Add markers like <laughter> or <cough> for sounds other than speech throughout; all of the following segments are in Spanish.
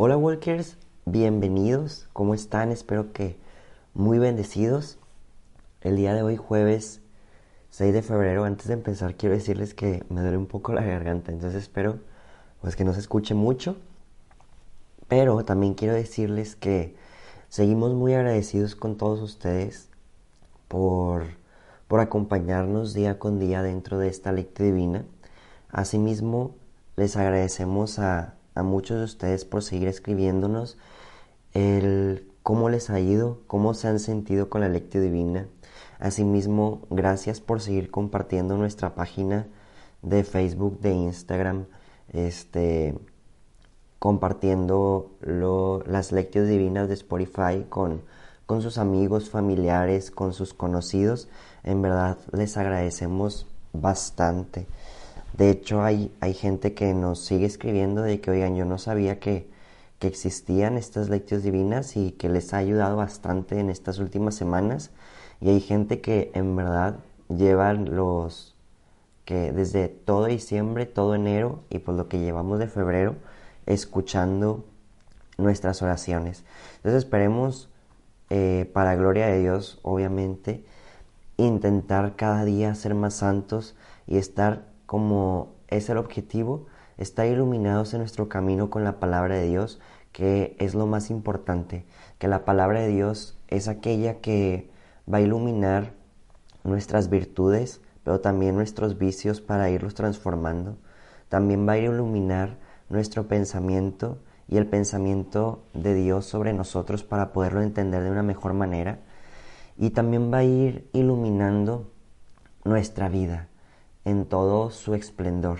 Hola Walkers, bienvenidos, ¿cómo están? Espero que muy bendecidos. El día de hoy, jueves 6 de febrero, antes de empezar quiero decirles que me duele un poco la garganta, entonces espero pues que no se escuche mucho. Pero también quiero decirles que seguimos muy agradecidos con todos ustedes por, por acompañarnos día con día dentro de esta lectura divina. Asimismo, les agradecemos a, a muchos de ustedes por seguir escribiéndonos el cómo les ha ido, cómo se han sentido con la lectura divina. Asimismo, gracias por seguir compartiendo nuestra página de Facebook, de Instagram, este, compartiendo las lecturas divinas de Spotify con, con sus amigos, familiares, con sus conocidos. En verdad les agradecemos bastante. De hecho, hay, hay gente que nos sigue escribiendo de que, oigan, yo no sabía que, que existían estas lecturas divinas y que les ha ayudado bastante en estas últimas semanas. Y hay gente que en verdad llevan los que desde todo diciembre, todo enero y por lo que llevamos de febrero, escuchando nuestras oraciones. Entonces esperemos, eh, para gloria de Dios, obviamente, intentar cada día ser más santos y estar como es el objetivo, estar iluminados en nuestro camino con la palabra de Dios, que es lo más importante, que la palabra de Dios es aquella que va a iluminar nuestras virtudes, pero también nuestros vicios para irlos transformando. También va a iluminar nuestro pensamiento y el pensamiento de Dios sobre nosotros para poderlo entender de una mejor manera. Y también va a ir iluminando nuestra vida en todo su esplendor.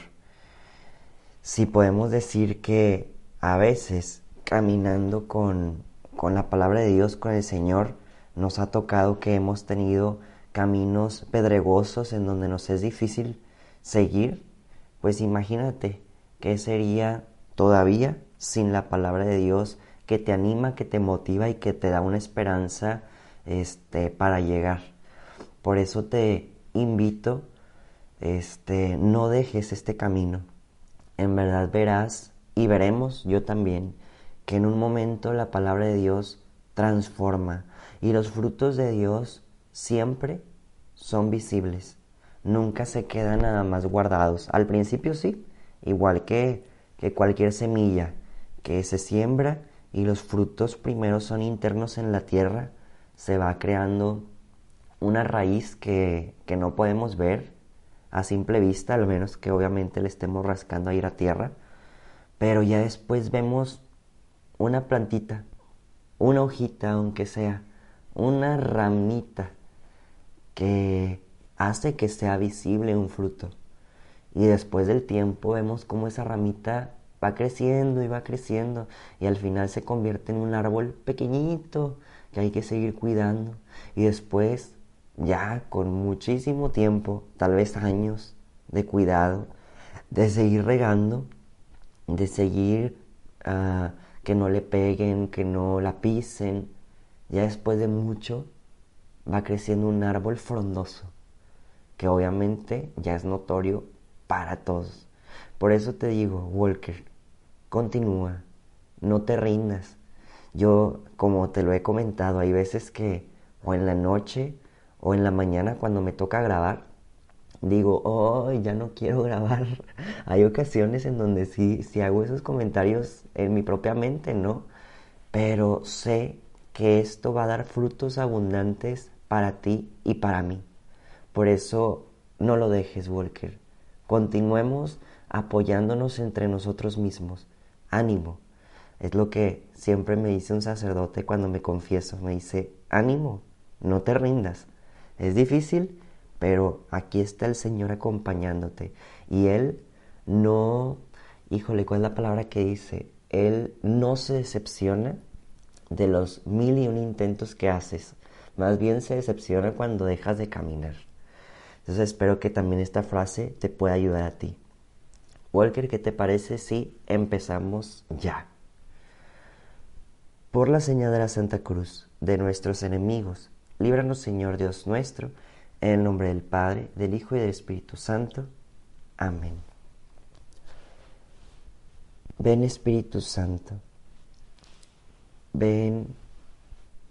Si podemos decir que a veces caminando con, con la palabra de Dios, con el Señor, nos ha tocado que hemos tenido caminos pedregosos en donde nos es difícil seguir, pues imagínate qué sería todavía sin la palabra de Dios que te anima, que te motiva y que te da una esperanza este, para llegar. Por eso te invito este, no dejes este camino. En verdad verás y veremos, yo también, que en un momento la palabra de Dios transforma y los frutos de Dios siempre son visibles, nunca se quedan nada más guardados. Al principio sí, igual que, que cualquier semilla que se siembra y los frutos primero son internos en la tierra, se va creando una raíz que, que no podemos ver a simple vista, al menos que obviamente le estemos rascando a ir a tierra, pero ya después vemos una plantita, una hojita aunque sea, una ramita que hace que sea visible un fruto. Y después del tiempo vemos cómo esa ramita va creciendo y va creciendo y al final se convierte en un árbol pequeñito que hay que seguir cuidando. Y después ya con muchísimo tiempo, tal vez años de cuidado, de seguir regando, de seguir uh, que no le peguen, que no la pisen. Ya después de mucho va creciendo un árbol frondoso, que obviamente ya es notorio para todos. Por eso te digo, Walker, continúa, no te rindas. Yo, como te lo he comentado, hay veces que o en la noche o en la mañana cuando me toca grabar, digo, oh, ya no quiero grabar. <laughs> Hay ocasiones en donde sí, sí hago esos comentarios en mi propia mente, ¿no? Pero sé que esto va a dar frutos abundantes para ti y para mí. Por eso no lo dejes, Walker. Continuemos apoyándonos entre nosotros mismos. Ánimo. Es lo que siempre me dice un sacerdote cuando me confieso. Me dice, ánimo, no te rindas. Es difícil, pero aquí está el Señor acompañándote. Y Él no, híjole, ¿cuál es la palabra que dice? Él no se decepciona de los mil y un intentos que haces. Más bien se decepciona cuando dejas de caminar. Entonces espero que también esta frase te pueda ayudar a ti. Walker, ¿qué te parece si empezamos ya? Por la señal de la Santa Cruz, de nuestros enemigos, Líbranos, Señor Dios nuestro, en el nombre del Padre, del Hijo y del Espíritu Santo. Amén. Ven Espíritu Santo, Ven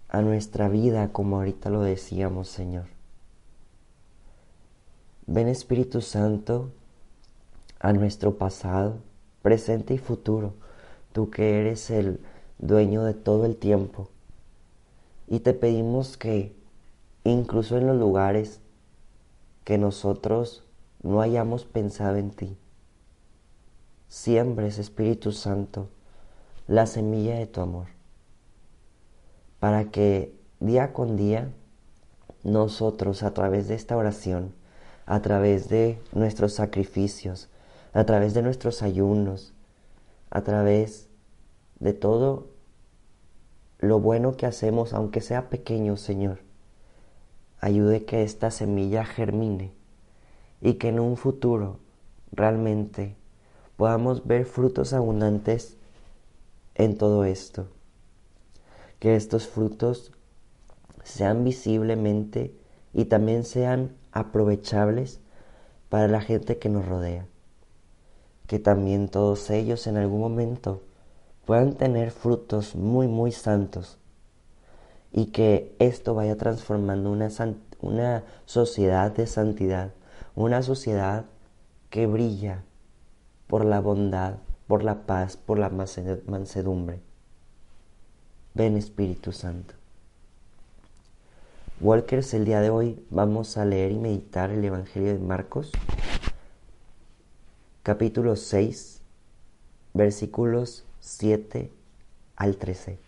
a nuestra vida como ahorita lo decíamos, Señor. Ven Espíritu Santo a nuestro pasado, presente y futuro, tú que eres el dueño de todo el tiempo. Y te pedimos que incluso en los lugares que nosotros no hayamos pensado en ti, siembres, Espíritu Santo, la semilla de tu amor, para que día con día nosotros a través de esta oración, a través de nuestros sacrificios, a través de nuestros ayunos, a través de todo lo bueno que hacemos, aunque sea pequeño, Señor, ayude que esta semilla germine y que en un futuro realmente podamos ver frutos abundantes en todo esto. Que estos frutos sean visiblemente y también sean aprovechables para la gente que nos rodea. Que también todos ellos en algún momento puedan tener frutos muy, muy santos y que esto vaya transformando una, una sociedad de santidad, una sociedad que brilla por la bondad, por la paz, por la mansedumbre. Ven Espíritu Santo. Walkers, el día de hoy vamos a leer y meditar el Evangelio de Marcos, capítulo 6, versículos 7 al 13.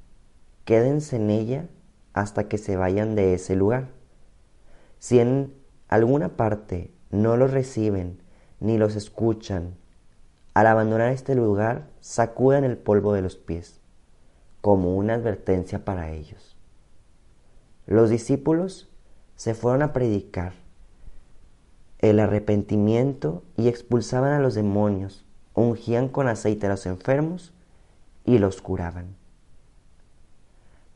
quédense en ella hasta que se vayan de ese lugar. Si en alguna parte no los reciben ni los escuchan. Al abandonar este lugar, sacudan el polvo de los pies, como una advertencia para ellos. Los discípulos se fueron a predicar el arrepentimiento y expulsaban a los demonios, ungían con aceite a los enfermos y los curaban.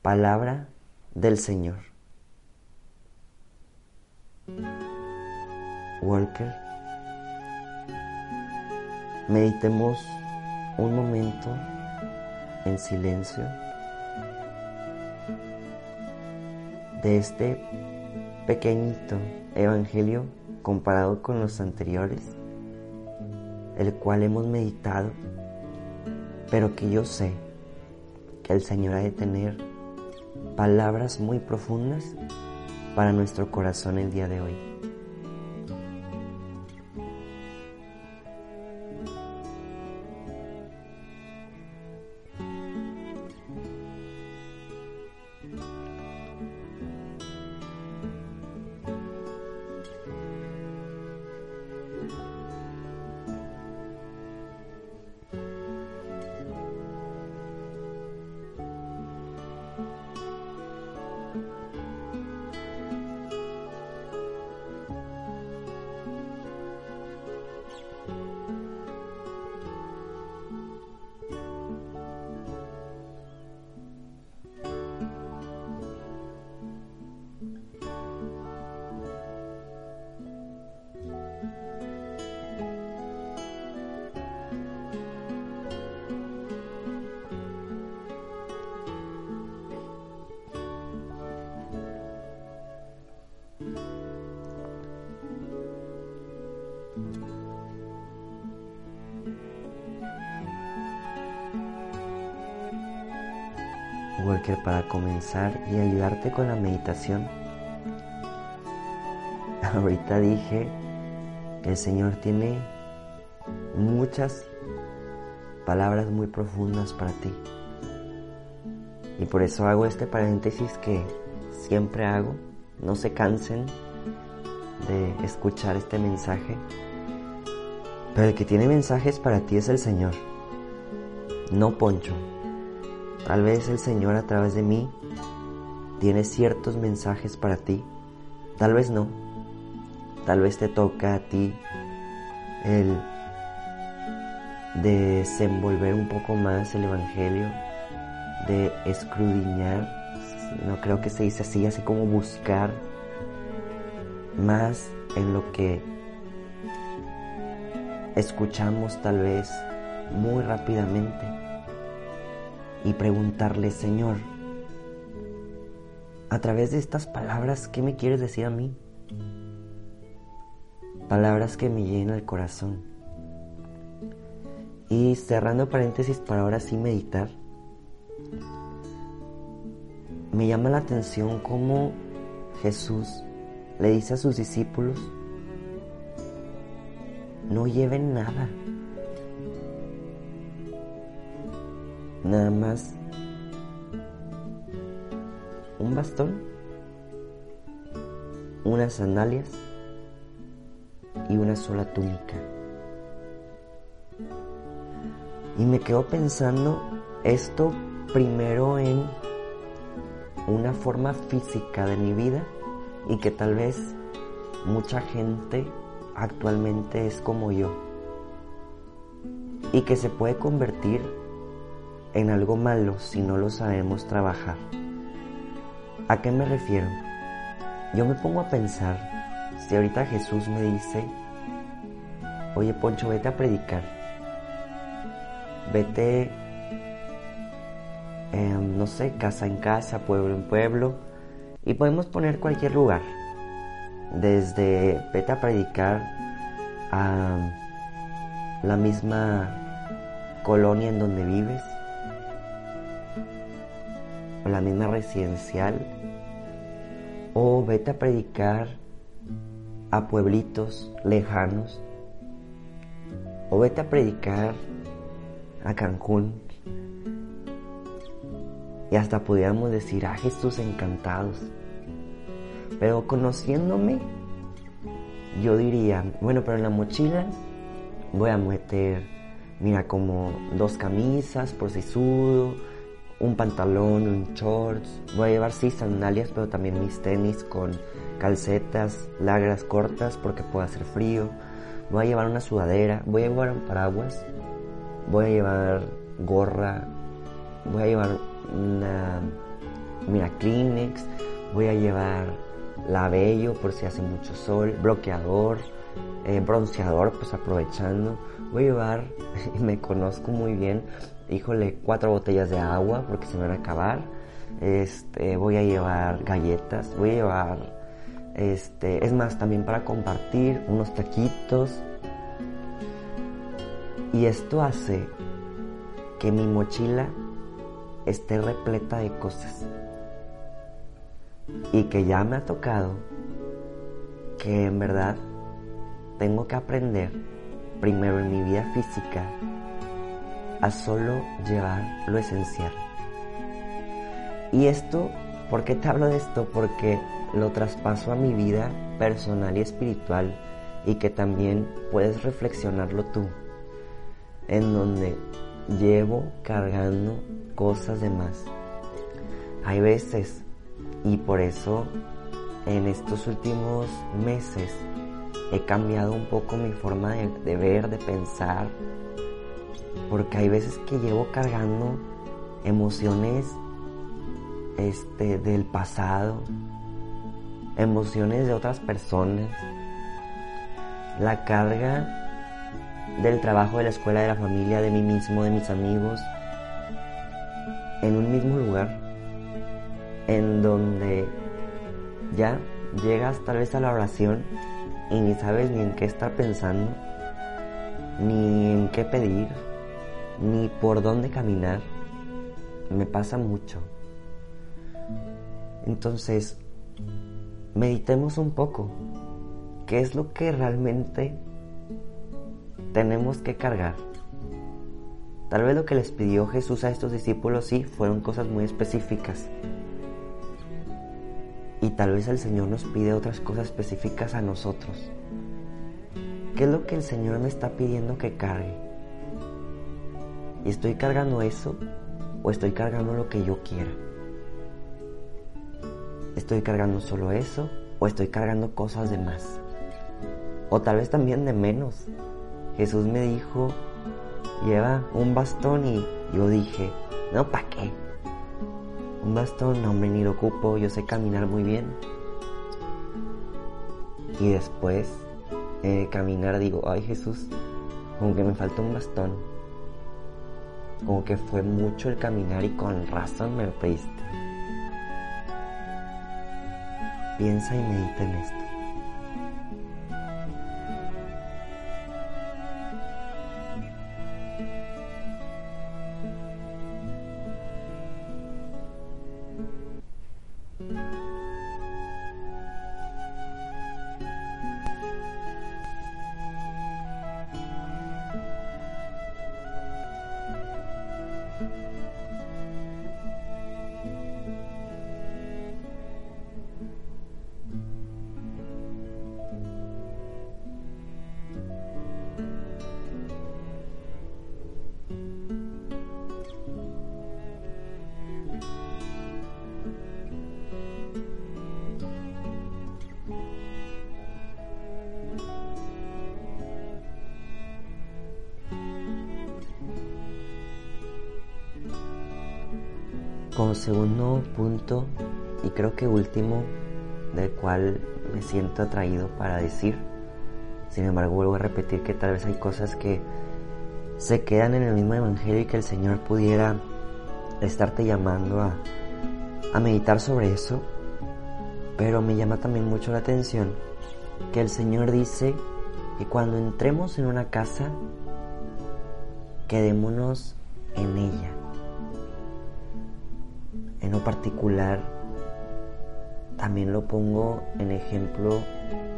Palabra del Señor. Walker, meditemos un momento en silencio de este pequeñito evangelio comparado con los anteriores, el cual hemos meditado, pero que yo sé que el Señor ha de tener palabras muy profundas para nuestro corazón el día de hoy. Para comenzar y ayudarte con la meditación. <laughs> Ahorita dije que el Señor tiene muchas palabras muy profundas para ti. Y por eso hago este paréntesis que siempre hago. No se cansen de escuchar este mensaje. Pero el que tiene mensajes para ti es el Señor, no Poncho. Tal vez el Señor a través de mí tiene ciertos mensajes para ti. Tal vez no. Tal vez te toca a ti el desenvolver un poco más el Evangelio, de escrudiñar, no creo que se dice así, así como buscar más en lo que escuchamos tal vez muy rápidamente y preguntarle, Señor, a través de estas palabras, ¿qué me quieres decir a mí? Palabras que me llenan el corazón. Y cerrando paréntesis para ahora sí meditar, me llama la atención cómo Jesús le dice a sus discípulos, no lleven nada, nada más un bastón, unas sandalias y una sola túnica. Y me quedo pensando esto primero en una forma física de mi vida y que tal vez mucha gente actualmente es como yo y que se puede convertir en algo malo si no lo sabemos trabajar. ¿A qué me refiero? Yo me pongo a pensar, si ahorita Jesús me dice, oye Poncho, vete a predicar, vete, em, no sé, casa en casa, pueblo en pueblo, y podemos poner cualquier lugar, desde vete a predicar a la misma colonia en donde vives, la misma residencial, o vete a predicar a pueblitos lejanos, o vete a predicar a Cancún, y hasta pudiéramos decir, ah, Jesús encantados. Pero conociéndome, yo diría, bueno, pero en la mochila voy a meter, mira, como dos camisas por si sudo, un pantalón, un shorts. Voy a llevar sí sandalias, pero también mis tenis con calcetas largas, cortas, porque puede hacer frío. Voy a llevar una sudadera, voy a llevar un paraguas, voy a llevar gorra, voy a llevar una, mira, Kleenex, voy a llevar labello por si hace mucho sol, bloqueador, eh, bronceador, pues aprovechando. Voy a llevar, <laughs> me conozco muy bien, híjole, cuatro botellas de agua porque se me van a acabar. Este, voy a llevar galletas, voy a llevar, este, es más, también para compartir unos taquitos. Y esto hace que mi mochila esté repleta de cosas. Y que ya me ha tocado que en verdad tengo que aprender primero en mi vida física a solo llevar lo esencial. Y esto, ¿por qué te hablo de esto? Porque lo traspaso a mi vida personal y espiritual y que también puedes reflexionarlo tú, en donde llevo cargando cosas de más. Hay veces, y por eso en estos últimos meses he cambiado un poco mi forma de, ver, de pensar, porque hay veces que llevo cargando emociones este, del pasado, emociones de otras personas, la carga del trabajo, de la escuela, de la familia, de mí mismo, de mis amigos, en un mismo lugar, en donde ya llegas tal vez a la oración y ni sabes ni en qué estar pensando, ni en qué pedir, ni por dónde caminar. Me pasa mucho. Entonces, meditemos un poco. ¿Qué es lo que realmente tenemos que cargar? Tal vez lo que les pidió Jesús a estos discípulos sí fueron cosas muy específicas. Y tal vez el Señor nos pide otras cosas específicas a nosotros. ¿Qué es lo que el Señor me está pidiendo que cargue? Y estoy cargando eso o estoy cargando lo que yo quiera. ¿Estoy cargando solo eso o estoy cargando cosas de más? O tal vez también de menos. Jesús me dijo, lleva un bastón y yo dije, no, ¿para qué? Un bastón, no, hombre, ni lo ocupo, yo sé caminar muy bien. Y después de caminar digo, ay Jesús, como que me falta un bastón. Como que fue mucho el caminar y con razón me lo pediste. Piensa y medita en esto. Segundo punto, y creo que último, del cual me siento atraído para decir, sin embargo vuelvo a repetir que tal vez hay cosas que se quedan en el mismo Evangelio y que el Señor pudiera estarte llamando a, a meditar sobre eso, pero me llama también mucho la atención que el Señor dice que cuando entremos en una casa, quedémonos en ella en lo particular también lo pongo en ejemplo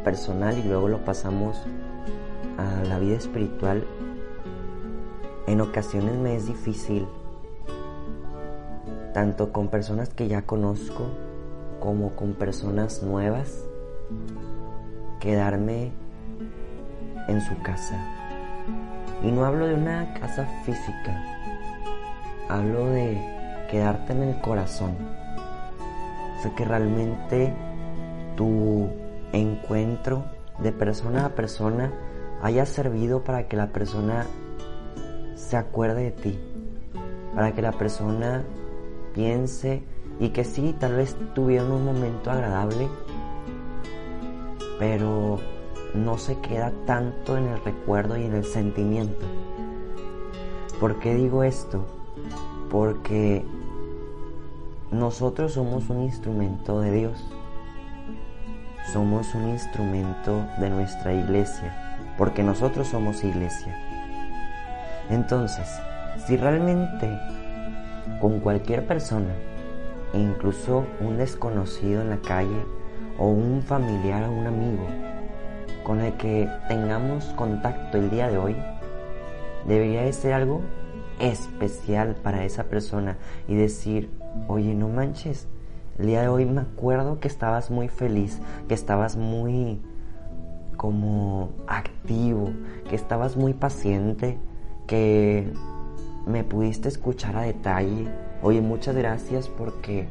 personal y luego lo pasamos a la vida espiritual. En ocasiones me es difícil, tanto con personas que ya conozco como con personas nuevas, quedarme en su casa. Y no hablo de una casa física, hablo de quedarte en el corazón. O sea, que realmente tu encuentro de persona a persona haya servido para que la persona se acuerde de ti, para que la persona piense y que sí, tal vez tuvieron un momento agradable, pero no se queda tanto en el recuerdo y en el sentimiento. ¿Por qué digo esto? Porque nosotros somos un instrumento de Dios. Somos un instrumento de nuestra iglesia, porque nosotros somos iglesia. Entonces, si realmente con cualquier persona, incluso un desconocido en la calle o un familiar o un amigo con el que tengamos contacto el día de hoy, debería de ser algo especial para esa persona y decir, oye, no manches, el día de hoy me acuerdo que estabas muy feliz, que estabas muy como activo, que estabas muy paciente, que me pudiste escuchar a detalle. Oye, muchas gracias porque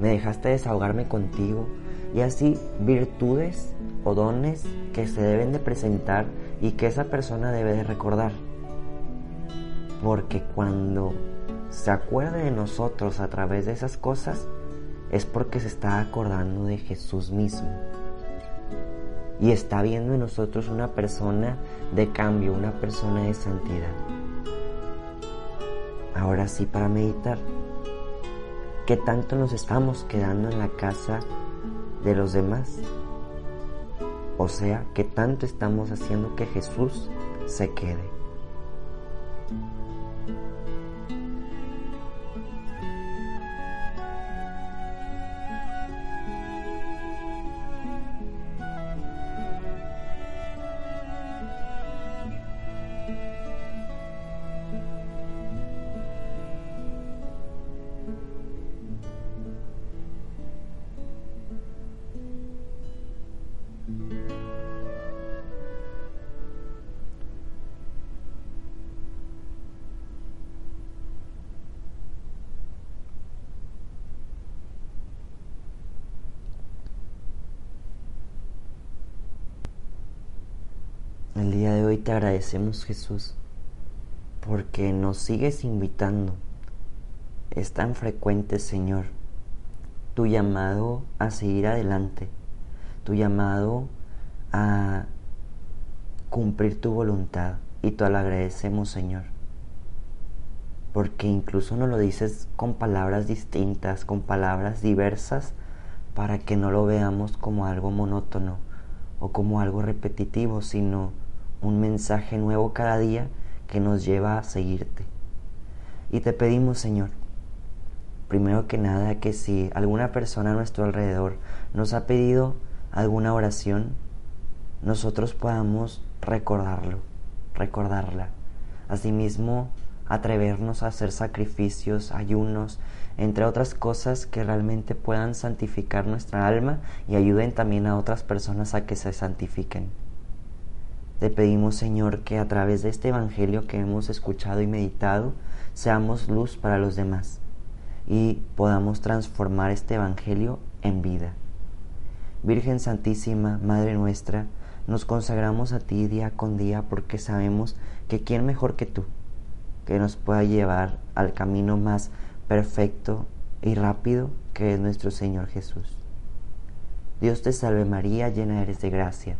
me dejaste desahogarme contigo. Y así virtudes o dones que se deben de presentar y que esa persona debe de recordar. Porque cuando se acuerde de nosotros a través de esas cosas, es porque se está acordando de Jesús mismo. Y está viendo en nosotros una persona de cambio, una persona de santidad. Ahora sí, para meditar, ¿qué tanto nos estamos quedando en la casa de los demás? O sea, ¿qué tanto estamos haciendo que Jesús se quede? El día de hoy te agradecemos Jesús porque nos sigues invitando. Es tan frecuente, Señor, tu llamado a seguir adelante, tu llamado a cumplir tu voluntad y te lo agradecemos, Señor. Porque incluso nos lo dices con palabras distintas, con palabras diversas, para que no lo veamos como algo monótono o como algo repetitivo, sino un mensaje nuevo cada día que nos lleva a seguirte. Y te pedimos, Señor, primero que nada, que si alguna persona a nuestro alrededor nos ha pedido alguna oración, nosotros podamos recordarlo, recordarla. Asimismo, atrevernos a hacer sacrificios, ayunos, entre otras cosas que realmente puedan santificar nuestra alma y ayuden también a otras personas a que se santifiquen. Te pedimos, Señor, que a través de este Evangelio que hemos escuchado y meditado, seamos luz para los demás y podamos transformar este Evangelio en vida. Virgen Santísima, Madre nuestra, nos consagramos a ti día con día porque sabemos que quién mejor que tú, que nos pueda llevar al camino más perfecto y rápido que es nuestro Señor Jesús. Dios te salve María, llena eres de gracia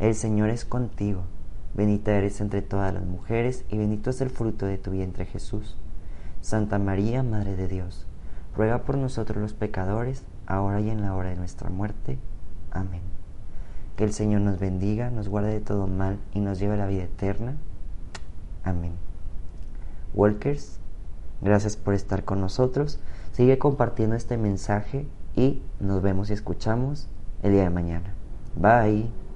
el Señor es contigo, bendita eres entre todas las mujeres y bendito es el fruto de tu vientre Jesús. Santa María, Madre de Dios, ruega por nosotros los pecadores, ahora y en la hora de nuestra muerte. Amén. Que el Señor nos bendiga, nos guarde de todo mal y nos lleve a la vida eterna. Amén. Walkers, gracias por estar con nosotros. Sigue compartiendo este mensaje y nos vemos y escuchamos el día de mañana. Bye.